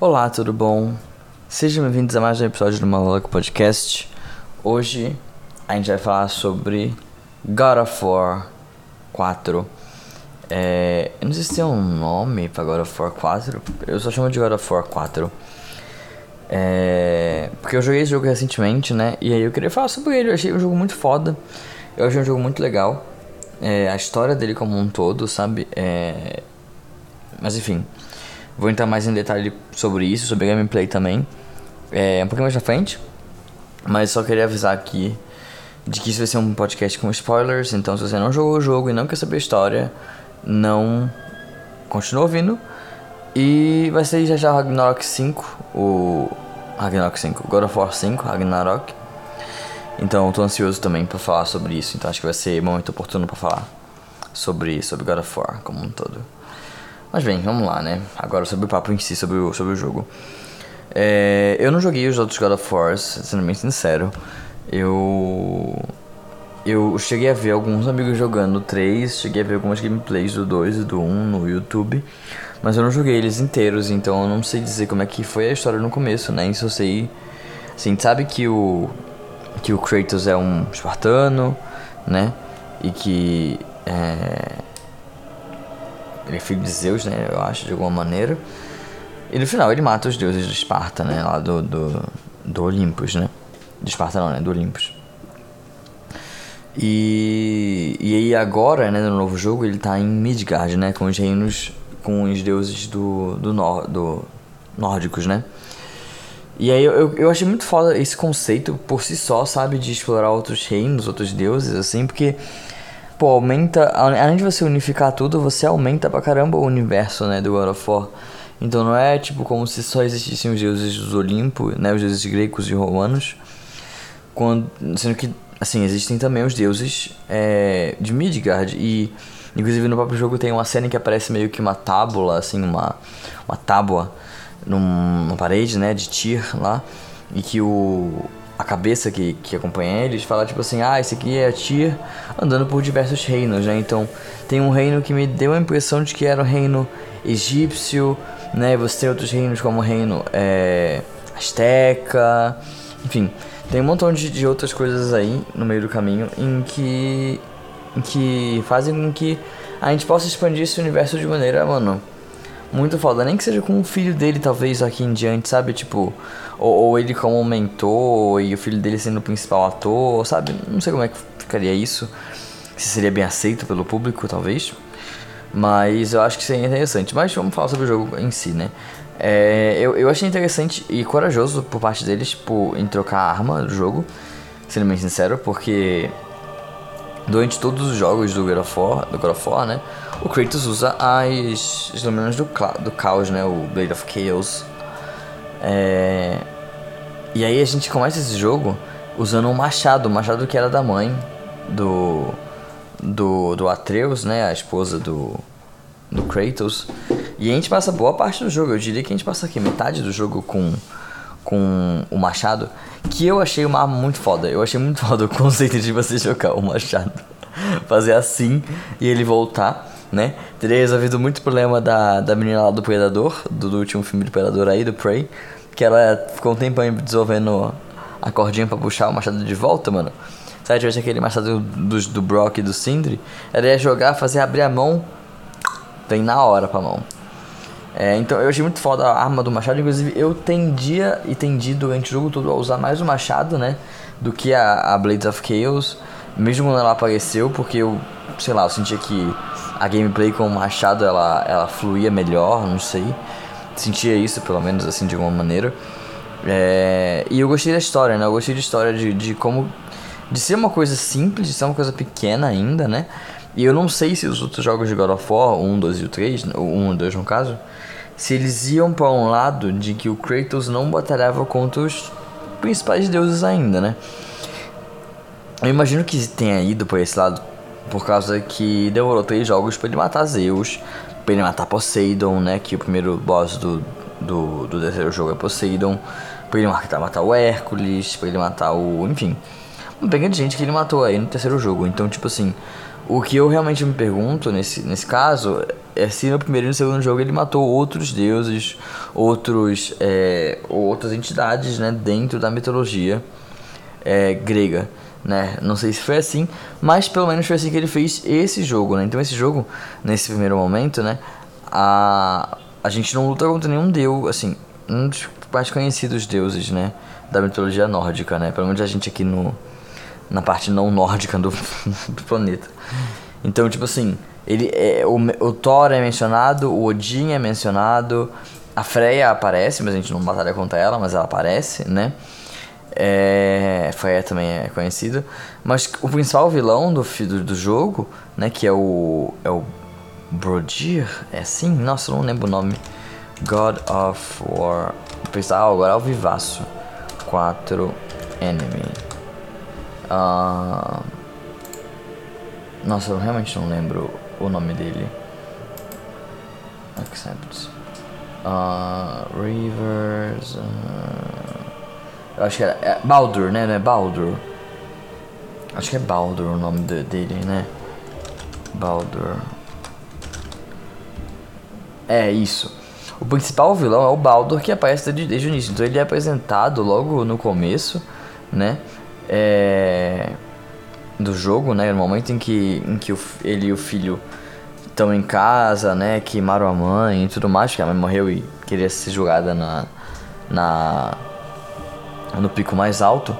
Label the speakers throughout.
Speaker 1: Olá, tudo bom? Sejam bem-vindos a mais um episódio do Maluco Podcast. Hoje a gente vai falar sobre God of War 4. É, eu não sei se tem um nome pra God of War 4, eu só chamo de God of War 4. É, porque eu joguei esse jogo recentemente, né? E aí eu queria falar sobre ele. Eu achei um jogo muito foda. Eu achei um jogo muito legal. É, a história dele como um todo, sabe? É, mas enfim. Vou entrar mais em detalhe sobre isso, sobre gameplay também. É, um pouquinho mais na frente. Mas só queria avisar aqui de que isso vai ser um podcast com spoilers. Então, se você não jogou o jogo e não quer saber a história, não continua ouvindo. E vai ser já já Ragnarok 5, o Ragnarok 5, God of War 5, Ragnarok. Então, eu tô ansioso também para falar sobre isso. Então, acho que vai ser momento oportuno para falar sobre sobre God of War como um todo. Mas bem, vamos lá, né? Agora sobre o papo em si, sobre o, sobre o jogo. É, eu não joguei os outros God of War, sendo bem sincero. Eu. Eu cheguei a ver alguns amigos jogando 3, cheguei a ver algumas gameplays do 2 e do 1 no YouTube, mas eu não joguei eles inteiros, então eu não sei dizer como é que foi a história no começo, né? Isso eu sei. Assim, sabe que o. que o Kratos é um espartano, né? E que. É, ele é filho de Zeus, né? Eu acho, de alguma maneira. E no final ele mata os deuses de Esparta, né? Lá do, do, do né? De Esparta não, né? Do Olympus. E, e aí agora, né, no novo jogo, ele tá em Midgard, né? Com os reinos, com os deuses do, do, nor, do nórdicos, né? E aí eu, eu achei muito foda esse conceito por si só, sabe? De explorar outros reinos, outros deuses, assim, porque pô, aumenta. Além de você unificar tudo, você aumenta pra caramba o universo, né, do God of War. Então não é tipo como se só existissem os deuses dos Olimpo, né, os deuses gregos e romanos. Quando, sendo que, assim, existem também os deuses é, de Midgard. E, inclusive, no próprio jogo tem uma cena que aparece meio que uma tábula, assim, uma, uma tábua numa parede, né, de Tyr lá. E que o, a cabeça que, que acompanha eles fala tipo assim, ah, esse aqui é a Tyr andando por diversos reinos, né? Então tem um reino que me deu a impressão de que era o reino egípcio, né? Você tem outros reinos como o reino é, asteca, enfim, tem um montão de, de outras coisas aí no meio do caminho em que, em que fazem com que a gente possa expandir esse universo de maneira, mano, muito foda. Nem que seja com o filho dele, talvez, aqui em diante, sabe? Tipo, ou, ou, ele como mentor e o filho dele sendo o principal ator, sabe? Não sei como é que ficaria isso. Se seria bem aceito pelo público, talvez. Mas eu acho que seria interessante. Mas vamos falar sobre o jogo em si, né? É, eu, eu achei interessante e corajoso por parte deles por, em trocar a arma do jogo, sendo bem sincero, porque durante todos os jogos do God of War, do God of War né? O Kratos usa as, as lâminas do, do caos, né? O Blade of Chaos. É... E aí a gente começa esse jogo usando um machado, um machado que era da mãe do do, do Atreus, né, a esposa do do Kratos. E a gente passa boa parte do jogo, eu diria que a gente passa aqui metade do jogo com com o machado, que eu achei uma arma muito foda. Eu achei muito foda o conceito de você jogar o machado, fazer assim e ele voltar né? Teria resolvido muito problema da, da menina lá do Predador, do, do último filme do Predador aí, do Prey, que ela ficou um tempo aí desenvolvendo a cordinha pra puxar o machado de volta, mano. Sabe, tivesse aquele machado do, do Brock e do Sindri, ela ia jogar, fazer abrir a mão, vem na hora pra mão. É, então eu achei muito foda a arma do machado, inclusive eu tendia e tendi durante o jogo todo a usar mais o machado, né? Do que a, a Blades of Chaos, mesmo quando ela apareceu, porque eu, sei lá, eu sentia que a gameplay com o machado ela, ela fluía melhor, não sei. Sentia isso, pelo menos, assim, de alguma maneira. É, e eu gostei da história, né? Eu gostei da história de, de como. De ser uma coisa simples, de ser uma coisa pequena ainda, né? E eu não sei se os outros jogos de God of War, 1, 2 e o 3, o 1 e 2 no caso, se eles iam para um lado de que o Kratos não batalhava contra os principais deuses ainda, né? Eu imagino que tenha ido por esse lado por causa que demorou três jogos para ele matar Zeus, para ele matar Poseidon, né? Que o primeiro boss do, do, do terceiro jogo é Poseidon. Pra ele matar, matar o Hércules, pra ele matar o. Enfim. Uma pega de gente que ele matou aí no terceiro jogo. Então, tipo assim, O que eu realmente me pergunto nesse, nesse caso é se no primeiro e no segundo jogo ele matou outros deuses, outros, é, outras entidades né, dentro da mitologia é, grega. Né? Não sei se foi assim, mas pelo menos foi assim que ele fez esse jogo. Né? Então esse jogo, nesse primeiro momento, né, a, a gente não luta contra nenhum deus, assim, um dos mais conhecidos deuses né, da mitologia nórdica, né? pelo menos a gente aqui no, na parte não nórdica do, do planeta. Então, tipo assim, ele é, o, o Thor é mencionado, o Odin é mencionado, a Freya aparece, mas a gente não batalha contra ela, mas ela aparece, né? É, Freya também é conhecido. Mas o principal vilão do, do, do jogo, né? Que é o. É o Brodir? É assim? Nossa, não lembro o nome. God of War. Pessoal, agora é o Vivaço. 4 Enemy. Uh, nossa, eu realmente não lembro o nome dele. Accept. Uh, Rivers. Uh, eu acho que era. É Baldur, né? Não é Baldur? Acho que é Baldur o nome de, dele, né? Baldur. É isso. O principal vilão é o Baldur que aparece desde, desde o início. Então ele é apresentado logo no começo, né? É, do jogo, né? No momento em que, em que o, ele e o filho estão em casa, né? Queimaram a mãe e tudo mais, porque a mãe morreu e queria ser julgada na, na no pico mais alto.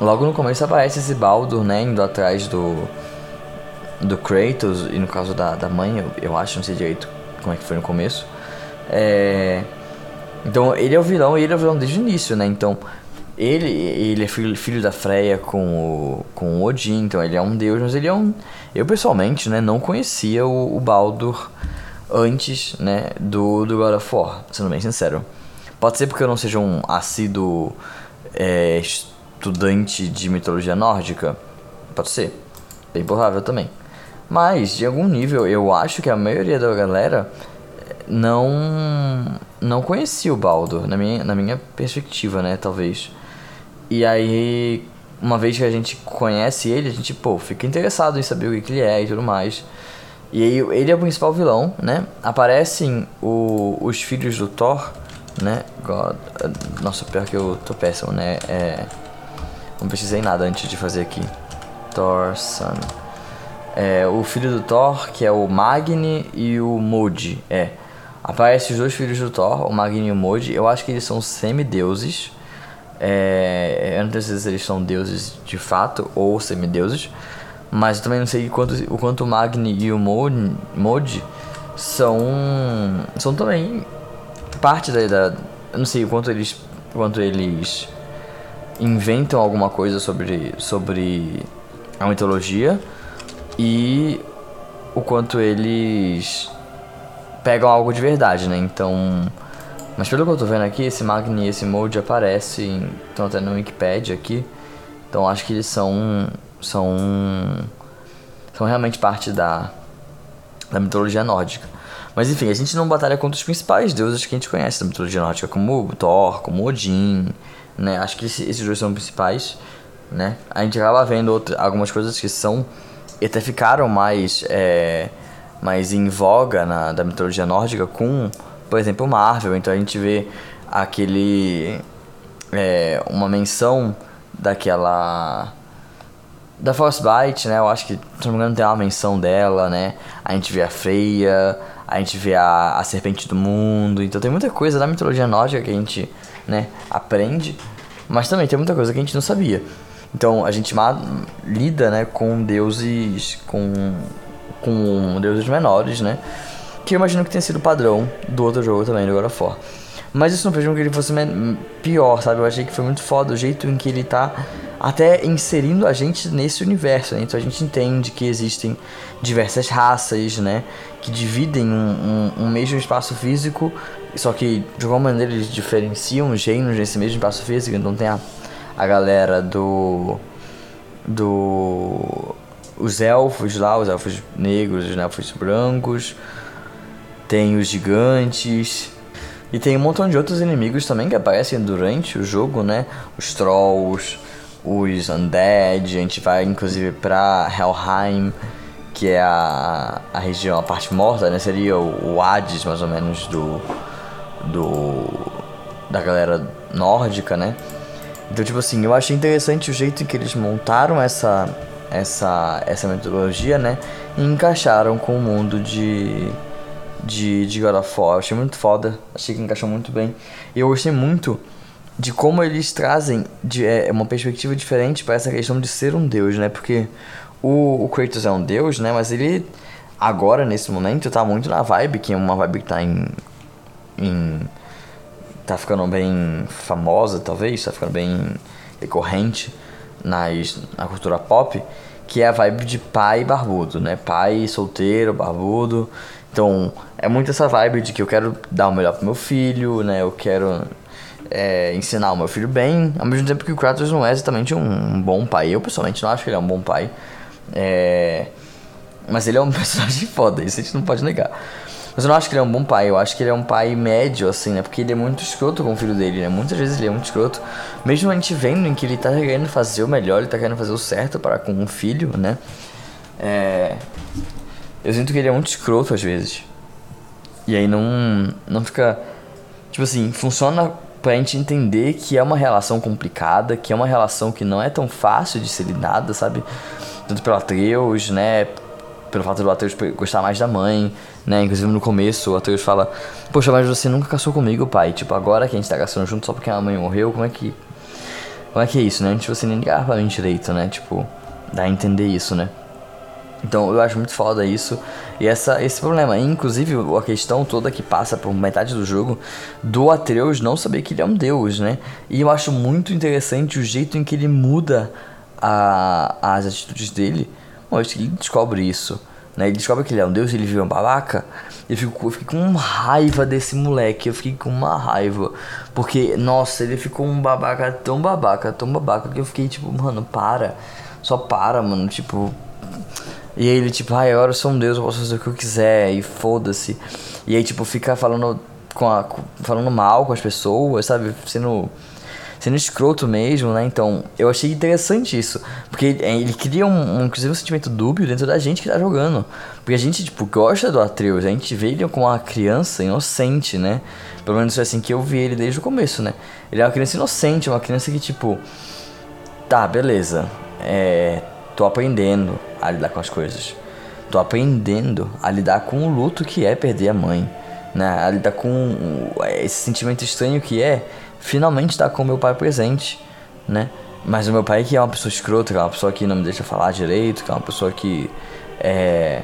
Speaker 1: Logo no começo aparece esse Baldur, né? Indo atrás do do Kratos e no caso da, da mãe, eu, eu acho, não sei direito como é que foi no começo. É... Então ele é o vilão e ele é o vilão desde o início, né? Então ele, ele é filho, filho da Freya com o, com o Odin, então ele é um deus, mas ele é um. Eu pessoalmente, né, não conhecia o, o Baldur antes, né, do, do God of War, sendo bem sincero. Pode ser porque eu não seja um assíduo é, estudante de mitologia nórdica, pode ser, bem provável também. Mas, de algum nível, eu acho que a maioria da galera não não conhecia o Baldur, na minha, na minha perspectiva, né, talvez. E aí, uma vez que a gente conhece ele, a gente, pô, fica interessado em saber o que, que ele é e tudo mais. E aí, ele é o principal vilão, né? Aparecem o, os filhos do Thor, né? God, nossa, pior que eu tô péssimo, né? É, não precisei nada antes de fazer aqui. Thor, Sun. É, o filho do Thor, que é o Magni e o Modi. É. Aparecem os dois filhos do Thor, o Magni e o Modi. Eu acho que eles são semideuses. É, eu não certeza se eles são deuses de fato ou semideuses. Mas eu também não sei quanto, o quanto o Magni e o Mod, são, são também parte da, da. Eu não sei o quanto eles, quanto eles inventam alguma coisa sobre, sobre a mitologia e o quanto eles pegam algo de verdade, né? Então mas pelo que eu tô vendo aqui, esse Magni e esse Mode aparecem, estão até no Wikipedia aqui. Então acho que eles são são são realmente parte da da mitologia nórdica. Mas enfim, a gente não batalha contra os principais deuses que a gente conhece da mitologia nórdica, como Thor, como Odin, né? Acho que esses dois são principais, né? A gente acaba vendo outra, algumas coisas que são e até ficaram mais é, mais em voga na da mitologia nórdica com por exemplo, Marvel. Então a gente vê aquele. É, uma menção daquela. Da Frostbite, né? Eu acho que, se não me engano, tem uma menção dela, né? A gente vê a Freya, a gente vê a, a Serpente do Mundo. Então tem muita coisa da mitologia nórdica que a gente, né, aprende. Mas também tem muita coisa que a gente não sabia. Então a gente lida, né, com deuses. com. com deuses menores, né? Que eu imagino que tenha sido padrão do outro jogo também, do God of War. Mas isso não fez com que ele fosse pior, sabe? Eu achei que foi muito foda o jeito em que ele tá até inserindo a gente nesse universo, né? Então a gente entende que existem diversas raças, né? Que dividem um, um, um mesmo espaço físico, só que de alguma maneira eles diferenciam os reinos nesse mesmo espaço físico. Então tem a, a galera do. do. os elfos lá, os elfos negros, os elfos brancos tem os gigantes. E tem um montão de outros inimigos também que aparecem durante o jogo, né? Os trolls, os Undead, a gente vai inclusive pra Helheim, que é a, a região, a parte morta, né? Seria o, o Hades, mais ou menos, do, do da galera nórdica, né? Então, tipo assim, eu achei interessante o jeito em que eles montaram essa essa essa metodologia, né? E encaixaram com o mundo de de, de God of War. Eu achei muito foda, achei que encaixou muito bem. E eu gostei muito de como eles trazem de, é, uma perspectiva diferente para essa questão de ser um deus, né? Porque o, o Kratos é um deus, né? Mas ele agora, nesse momento, tá muito na vibe, que é uma vibe que tá em. em tá ficando bem famosa, talvez, tá ficando bem recorrente nas, na cultura pop, que é a vibe de pai barbudo, né? Pai solteiro, barbudo. Então, é muito essa vibe de que eu quero dar o melhor pro meu filho, né? Eu quero é, ensinar o meu filho bem, ao mesmo tempo que o Kratos não é exatamente um, bom pai. Eu, pessoalmente, não acho que ele é um bom pai. É... Mas ele é um personagem foda, isso a gente não pode negar. Mas eu não acho que ele é um bom pai, eu acho que ele é um pai médio, assim, né? Porque ele é muito escroto com o filho dele, né? Muitas vezes ele é muito escroto. Mesmo a gente vendo em que ele tá querendo fazer o melhor, ele tá querendo fazer o certo para com um filho, né? É... Eu sinto que ele é muito escroto às vezes. E aí não, não fica. Tipo assim, funciona pra gente entender que é uma relação complicada, que é uma relação que não é tão fácil de ser lidada, sabe? Tanto pelo Atreus, né? Pelo fato do Atreus gostar mais da mãe, né? Inclusive no começo o Atreus fala: Poxa, mas você nunca caçou comigo, pai. Tipo, agora que a gente tá caçando junto só porque a mãe morreu, como é que. Como é que é isso, né? Tipo, você nem ligava pra mim direito, né? Tipo, dá a entender isso, né? Então eu acho muito foda isso. E essa, esse problema, inclusive a questão toda que passa por metade do jogo do Atreus não saber que ele é um deus, né? E eu acho muito interessante o jeito em que ele muda a, as atitudes dele. Acho que ele descobre isso. Né? Ele descobre que ele é um deus, ele vive um babaca. Eu fico, eu fico com raiva desse moleque. Eu fiquei com uma raiva. Porque, nossa, ele ficou um babaca tão babaca, tão babaca, que eu fiquei tipo, mano, para. Só para, mano. Tipo, e aí ele, tipo, ai, agora eu sou um deus, eu posso fazer o que eu quiser, e foda-se. E aí, tipo, fica falando com a, falando mal com as pessoas, sabe? Sendo sendo escroto mesmo, né? Então, eu achei interessante isso. Porque ele cria um, um, inclusive um sentimento dúbio dentro da gente que tá jogando. Porque a gente, tipo, gosta do Atreus, a gente vê ele como uma criança inocente, né? Pelo menos assim que eu vi ele desde o começo, né? Ele é uma criança inocente, uma criança que, tipo, tá, beleza. É, tô aprendendo a lidar com as coisas. Tô aprendendo a lidar com o luto que é perder a mãe, né? A lidar com esse sentimento estranho que é finalmente estar com meu pai presente, né? Mas o meu pai que é uma pessoa escrota, que é uma pessoa que não me deixa falar direito, que é uma pessoa que é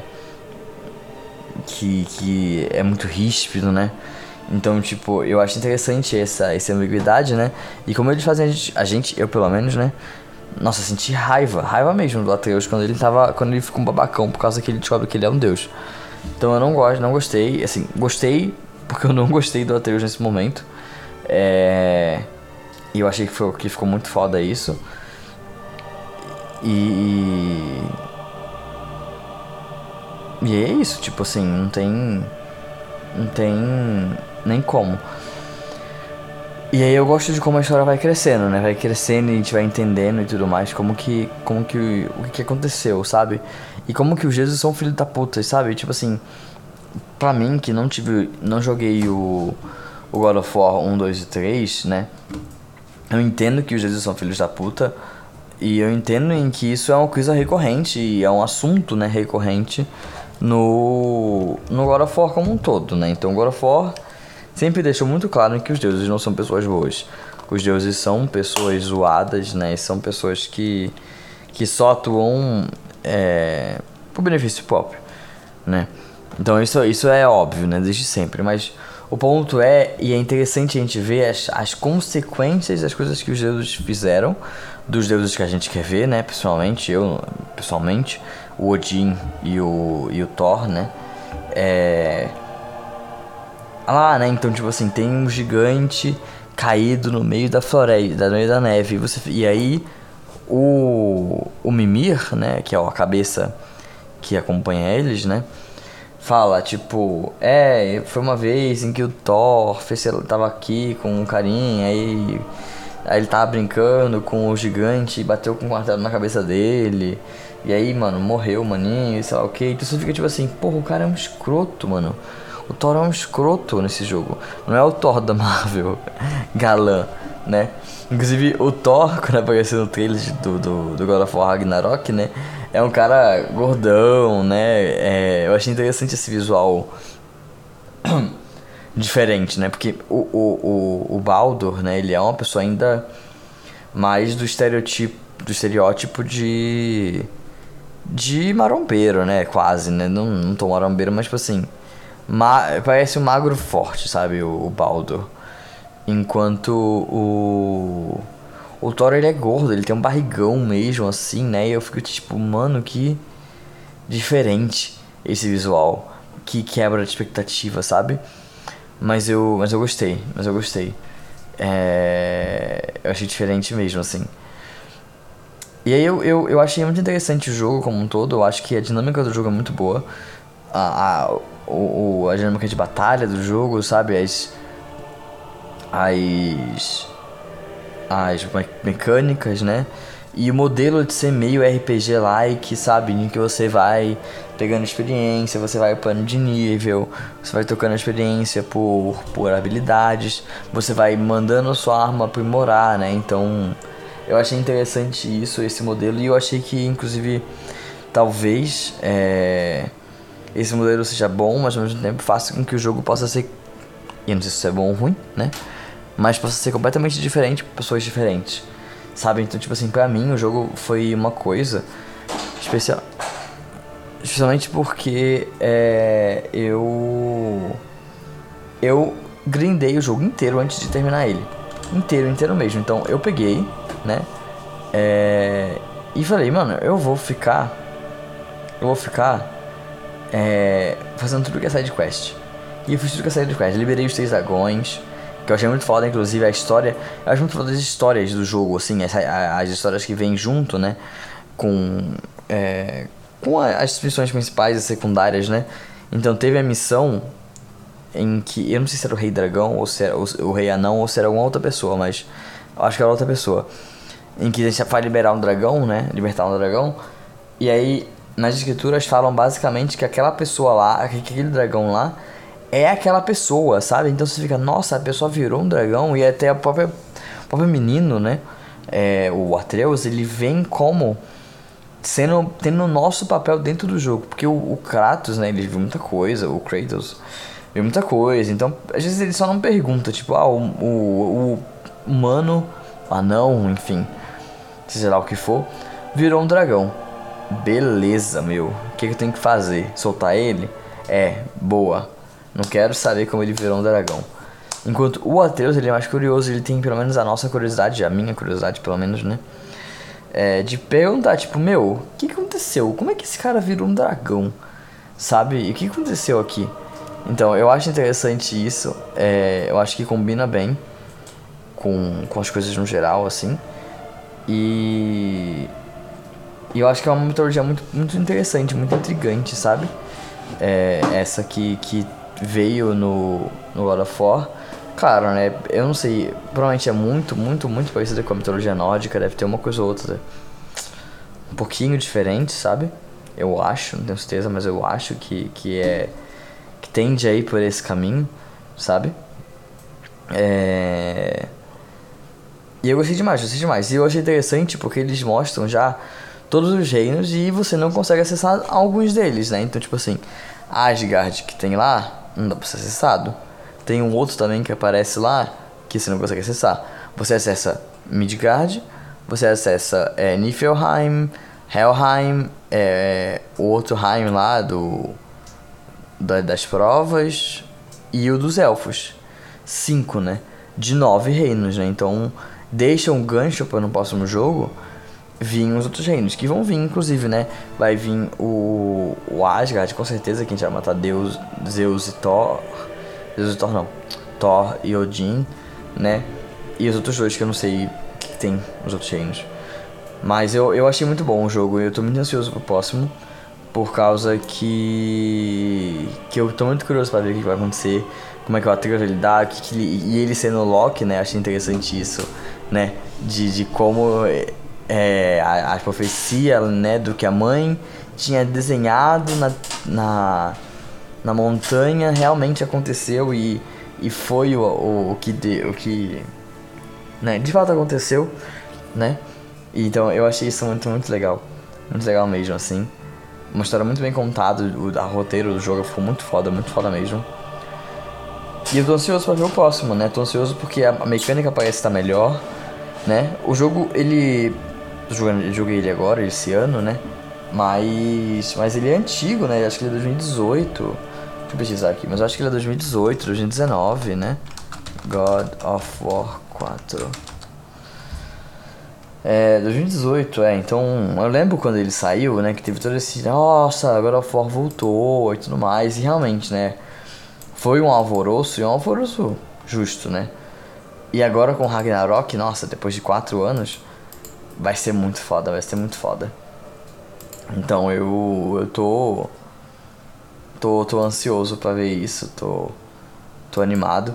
Speaker 1: que, que é muito ríspido, né? Então, tipo, eu acho interessante essa, essa ambiguidade, né? E como eles fazem a gente, a gente eu pelo menos, né? Nossa, senti raiva, raiva mesmo do Atreus quando ele tava. Quando ele ficou um babacão por causa que ele descobre que ele é um deus. Então eu não gosto, não gostei. Assim, gostei porque eu não gostei do Atreus nesse momento. É. E eu achei que, foi, que ficou muito foda isso. E. E é isso, tipo assim, não tem. Não tem nem como. E aí eu gosto de como a história vai crescendo, né? Vai crescendo e a gente vai entendendo e tudo mais, como que, como que, o que aconteceu, sabe? E como que os Jesus são filhos da puta, sabe? Tipo assim, pra mim que não tive, não joguei o, o God of War 1, 2 e 3, né? Eu entendo que os Jesus são filhos da puta e eu entendo em que isso é uma coisa recorrente e é um assunto, né, recorrente no, no God of War como um todo, né? Então God of War sempre deixou muito claro que os deuses não são pessoas boas. Os deuses são pessoas zoadas, né? São pessoas que, que só atuam é, por benefício próprio, né? Então isso, isso é óbvio, né? Desde sempre. Mas o ponto é, e é interessante a gente ver as, as consequências das coisas que os deuses fizeram, dos deuses que a gente quer ver, né? Pessoalmente, eu, pessoalmente, o Odin e o, e o Thor, né? É, lá, né? Então, tipo assim, tem um gigante caído no meio da floresta, no meio da neve. E, você, e aí o, o Mimir, né? Que é a cabeça que acompanha eles, né? Fala, tipo, é, foi uma vez em que o Thor fez, tava aqui com um carinha, aí Aí ele tava brincando com o gigante e bateu com o martelo na cabeça dele. E aí, mano, morreu o maninho, sei lá o que. Então você fica tipo assim, porra, o cara é um escroto, mano. O Thor é um escroto nesse jogo. Não é o Thor da Marvel, galã, né? Inclusive, o Thor, quando apareceu no trailer do, do, do God of War Ragnarok, né? É um cara gordão, né? É, eu achei interessante esse visual diferente, né? Porque o, o, o, o Baldur, né? Ele é uma pessoa ainda mais do estereotipo, do estereótipo de de marombeiro, né? Quase, né? Não, não tô marombeiro, mas tipo assim, ma parece um magro forte, sabe? O, o Baldur. Enquanto o o Thor ele é gordo, ele tem um barrigão mesmo assim, né? E eu fico tipo, mano, que diferente esse visual, que quebra a expectativa, sabe? Mas eu, mas eu gostei, mas eu gostei. É, eu achei diferente mesmo, assim. E aí eu, eu, eu achei muito interessante o jogo como um todo. Eu acho que a dinâmica do jogo é muito boa. A, a, o, a dinâmica de batalha do jogo, sabe? As. As. As mecânicas, né? E o modelo de ser meio RPG-like, sabe? Em que você vai pegando experiência, você vai upando de nível, você vai tocando experiência por, por habilidades, você vai mandando sua arma aprimorar, né? Então, eu achei interessante isso, esse modelo, e eu achei que, inclusive, talvez é, esse modelo seja bom, mas ao mesmo tempo faça com que o jogo possa ser. E não sei se isso é bom ou ruim, né? Mas possa ser completamente diferente para pessoas diferentes. Sabe? Então, tipo assim, pra mim o jogo foi uma coisa especial. Especialmente porque é, eu. Eu grindei o jogo inteiro antes de terminar ele. Inteiro, inteiro mesmo. Então eu peguei, né? É, e falei, mano, eu vou ficar. Eu vou ficar. É, fazendo tudo que é side quest. E eu fiz tudo que é side quest. Liberei os três dragões. Que eu achei muito foda, inclusive, a história. Eu acho muito foda as histórias do jogo, assim, as, as histórias que vêm junto, né? Com. É, com as missões principais e secundárias, né? Então teve a missão em que. Eu não sei se era o Rei Dragão ou se era o, o Rei Anão ou se era alguma outra pessoa, mas. Eu acho que era outra pessoa. Em que a gente vai liberar um dragão, né? Libertar um dragão. E aí, nas escrituras falam basicamente que aquela pessoa lá, aquele dragão lá, é aquela pessoa, sabe? Então você fica, nossa, a pessoa virou um dragão e até a própria, o próprio menino, né? É, o Atreus, ele vem como sendo tendo o nosso papel dentro do jogo, porque o, o, Kratos, né, ele viu muita coisa, o Kratos viu muita coisa, então às vezes ele só não pergunta, tipo, ah, o, o, o humano, anão, enfim, seja lá o que for, virou um dragão. Beleza, meu. O que, que eu tenho que fazer? Soltar ele? É, boa. Não quero saber como ele virou um dragão. Enquanto o Atreus, ele é mais curioso, ele tem pelo menos a nossa curiosidade, a minha curiosidade pelo menos, né? É, de perguntar, tipo, meu, o que, que aconteceu? Como é que esse cara virou um dragão? Sabe? E o que aconteceu aqui? Então, eu acho interessante isso. É, eu acho que combina bem com, com as coisas no geral, assim. E. E eu acho que é uma mitologia muito, muito interessante, muito intrigante, sabe? É, essa que, que veio no, no God of War. Claro, né? Eu não sei. Provavelmente é muito, muito, muito parecida com a mitologia nórdica. Deve ter uma coisa ou outra um pouquinho diferente, sabe? Eu acho, não tenho certeza, mas eu acho que, que é. que tende aí por esse caminho, sabe? É. E eu gostei demais, gostei demais. E eu achei interessante porque eles mostram já todos os reinos e você não consegue acessar alguns deles, né? Então, tipo assim, Asgard que tem lá, não dá pra ser acessado. Tem um outro também que aparece lá que você não consegue acessar. Você acessa Midgard, você acessa é, Niflheim, Helheim, é, o outro Heim lá do da, das provas e o dos elfos. Cinco, né? De nove reinos, né? Então deixa um gancho para no próximo jogo vir os outros reinos, que vão vir, inclusive, né? Vai vir o, o Asgard, com certeza, que a gente vai matar Deus, Zeus e Thor. Zeus e Thor não. Thor e Odin, né? E os outros dois que eu não sei o que, tem os outros reinos. Mas eu, eu achei muito bom o jogo e eu tô muito ansioso pro próximo. Por causa que. que eu tô muito curioso para ver o que vai acontecer como é que o Atreus ele dá, que, que ele, e ele sendo Loki, né? Achei interessante isso, né? De, de como é, a, a profecia, né? Do que a mãe tinha desenhado na, na, na montanha realmente aconteceu e, e foi o, o, o que de, o que né, de fato aconteceu, né? Então eu achei isso muito, muito legal. Muito legal mesmo, assim. Uma história muito bem contada, o a roteiro do jogo ficou muito foda, muito foda mesmo. E eu tô ansioso pra ver o próximo, né? Tô ansioso porque a mecânica parece estar melhor, né? O jogo, ele. Joguei, ele agora, esse ano, né? Mas. Mas ele é antigo, né? Acho que ele é 2018. Deixa eu pesquisar aqui, mas acho que ele é 2018, 2019, né? God of War 4. É, 2018, é, então eu lembro quando ele saiu, né, que teve todo esse, nossa, agora o For voltou e tudo mais, e realmente, né, foi um alvoroço, e um alvoroço justo, né, e agora com Ragnarok, nossa, depois de 4 anos, vai ser muito foda, vai ser muito foda. Então eu, eu tô, tô, tô ansioso para ver isso, tô, tô animado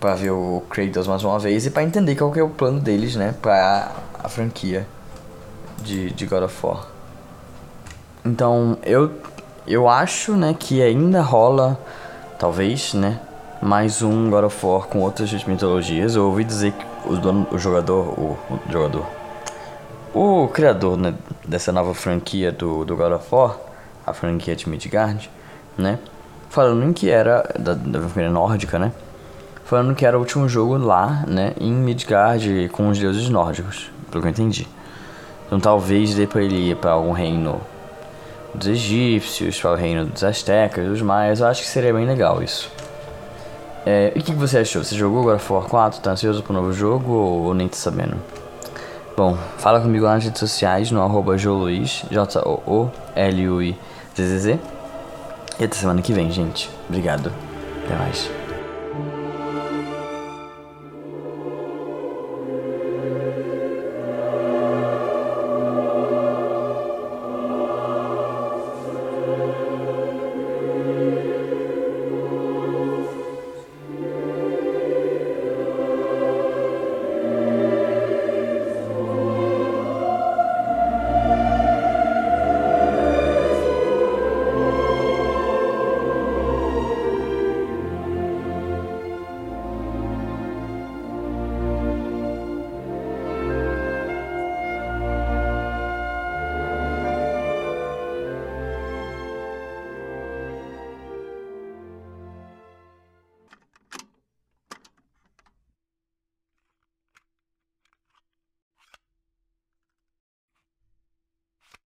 Speaker 1: para ver o Kratos mais uma vez e para entender qual que é o plano deles, né, para a franquia de, de God of War. Então, eu eu acho, né, que ainda rola talvez, né, mais um God of War com outras mitologias. Eu ouvi dizer que o, dono, o jogador, o, o jogador, o criador, né, dessa nova franquia do, do God of War, a franquia de Midgard, né, falando que era da, da franquia nórdica, né, falando que era o último jogo lá, né, em Midgard com os deuses nórdicos, pelo que eu entendi. Então talvez dê pra ele ir pra algum reino dos egípcios, para o reino dos astecas, dos maias, eu acho que seria bem legal isso. É, e o que, que você achou? Você jogou agora For 4? Tá ansioso pro novo jogo ou, ou nem tá sabendo? Bom, fala comigo lá nas redes sociais, no arroba Joluiz, J-O-O-L-U-I-Z-Z-Z. E até semana que vem, gente. Obrigado. Até mais.